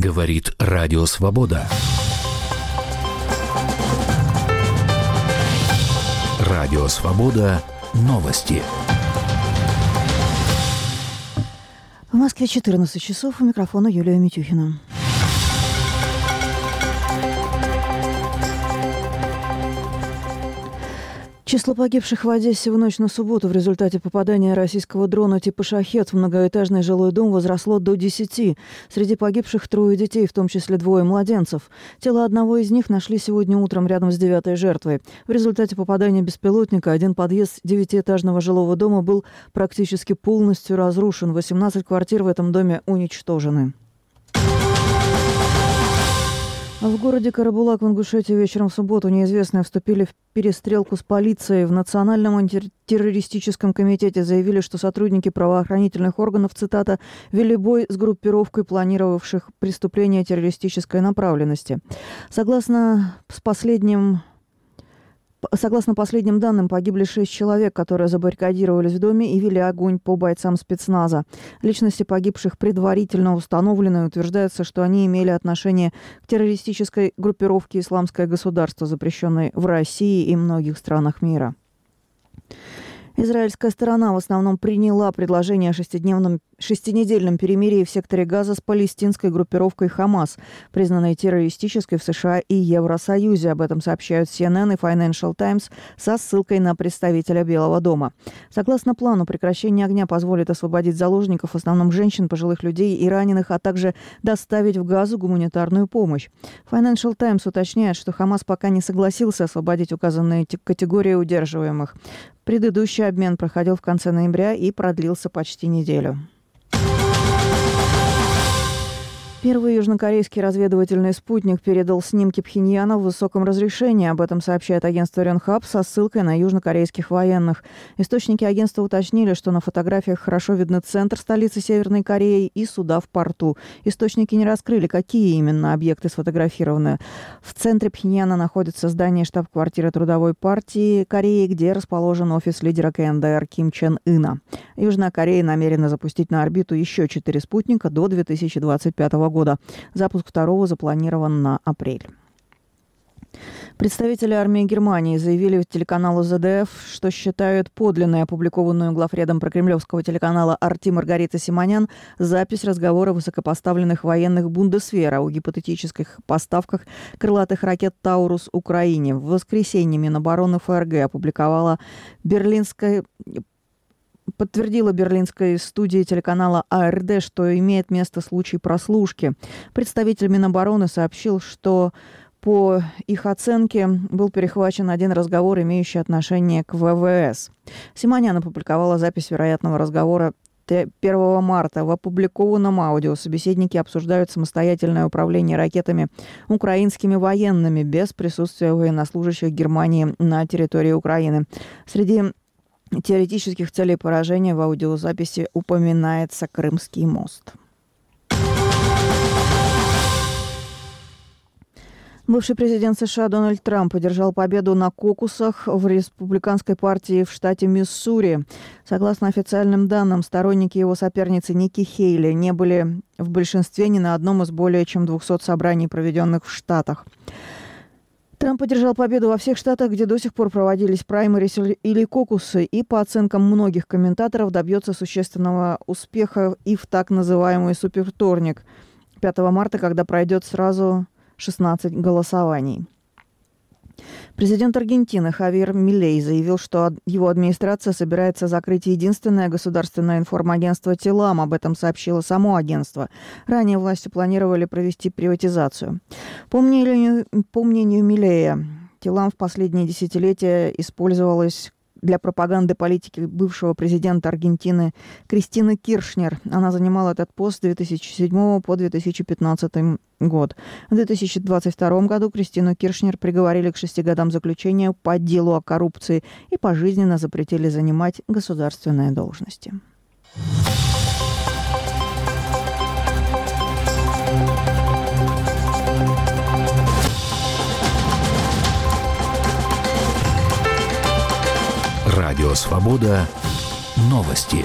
Говорит Радио Свобода. Радио Свобода. Новости. В Москве 14 часов. У микрофона Юлия Митюхина. Число погибших в Одессе в ночь на субботу в результате попадания российского дрона типа «Шахет» в многоэтажный жилой дом возросло до 10. Среди погибших трое детей, в том числе двое младенцев. Тело одного из них нашли сегодня утром рядом с девятой жертвой. В результате попадания беспилотника один подъезд девятиэтажного жилого дома был практически полностью разрушен. 18 квартир в этом доме уничтожены. В городе Карабулак в Ингушетии вечером в субботу неизвестные вступили в перестрелку с полицией. В Национальном антитеррористическом комитете заявили, что сотрудники правоохранительных органов, цитата, «вели бой с группировкой, планировавших преступления террористической направленности». Согласно с последним Согласно последним данным, погибли шесть человек, которые забаррикадировались в доме и вели огонь по бойцам спецназа. Личности погибших предварительно установлены и утверждается, что они имели отношение к террористической группировке «Исламское государство», запрещенной в России и многих странах мира. Израильская сторона в основном приняла предложение о шестидневном, шестинедельном перемирии в секторе Газа с палестинской группировкой «Хамас», признанной террористической в США и Евросоюзе. Об этом сообщают CNN и Financial Times со ссылкой на представителя Белого дома. Согласно плану, прекращение огня позволит освободить заложников, в основном женщин, пожилых людей и раненых, а также доставить в Газу гуманитарную помощь. Financial Times уточняет, что Хамас пока не согласился освободить указанные категории удерживаемых. Предыдущий обмен проходил в конце ноября и продлился почти неделю. Первый южнокорейский разведывательный спутник передал снимки Пхеньяна в высоком разрешении. Об этом сообщает агентство Ренхаб со ссылкой на южнокорейских военных. Источники агентства уточнили, что на фотографиях хорошо видны центр столицы Северной Кореи и суда в порту. Источники не раскрыли, какие именно объекты сфотографированы. В центре Пхеньяна находится здание штаб-квартиры Трудовой партии Кореи, где расположен офис лидера КНДР Ким Чен Ына. Южная Корея намерена запустить на орбиту еще четыре спутника до 2025 года года. Запуск второго запланирован на апрель. Представители армии Германии заявили телеканалу ЗДФ, что считают подлинной опубликованную главредом прокремлевского телеканала «Арти» Маргарита Симонян запись разговора высокопоставленных военных Бундесвера о гипотетических поставках крылатых ракет «Таурус» Украине. В воскресенье Минобороны ФРГ опубликовала берлинская подтвердила берлинской студии телеканала АРД, что имеет место случай прослушки. Представитель Минобороны сообщил, что по их оценке был перехвачен один разговор, имеющий отношение к ВВС. Симонян опубликовала запись вероятного разговора 1 марта в опубликованном аудио собеседники обсуждают самостоятельное управление ракетами украинскими военными без присутствия военнослужащих Германии на территории Украины. Среди теоретических целей поражения в аудиозаписи упоминается Крымский мост. Бывший президент США Дональд Трамп одержал победу на кокусах в республиканской партии в штате Миссури. Согласно официальным данным, сторонники его соперницы Ники Хейли не были в большинстве ни на одном из более чем 200 собраний, проведенных в Штатах. Трамп одержал победу во всех штатах, где до сих пор проводились праймерис или кокусы, и, по оценкам многих комментаторов, добьется существенного успеха и в так называемый супервторник 5 марта, когда пройдет сразу 16 голосований. Президент Аргентины Хавьер Милей заявил, что его администрация собирается закрыть единственное государственное информагентство «Телам». Об этом сообщило само агентство. Ранее власти планировали провести приватизацию. По мнению, по мнению Милея, «Телам» в последние десятилетия использовалось для пропаганды политики бывшего президента Аргентины Кристины Киршнер. Она занимала этот пост с 2007 по 2015 год. В 2022 году Кристину Киршнер приговорили к шести годам заключения по делу о коррупции и пожизненно запретили занимать государственные должности. Радио «Свобода». Новости.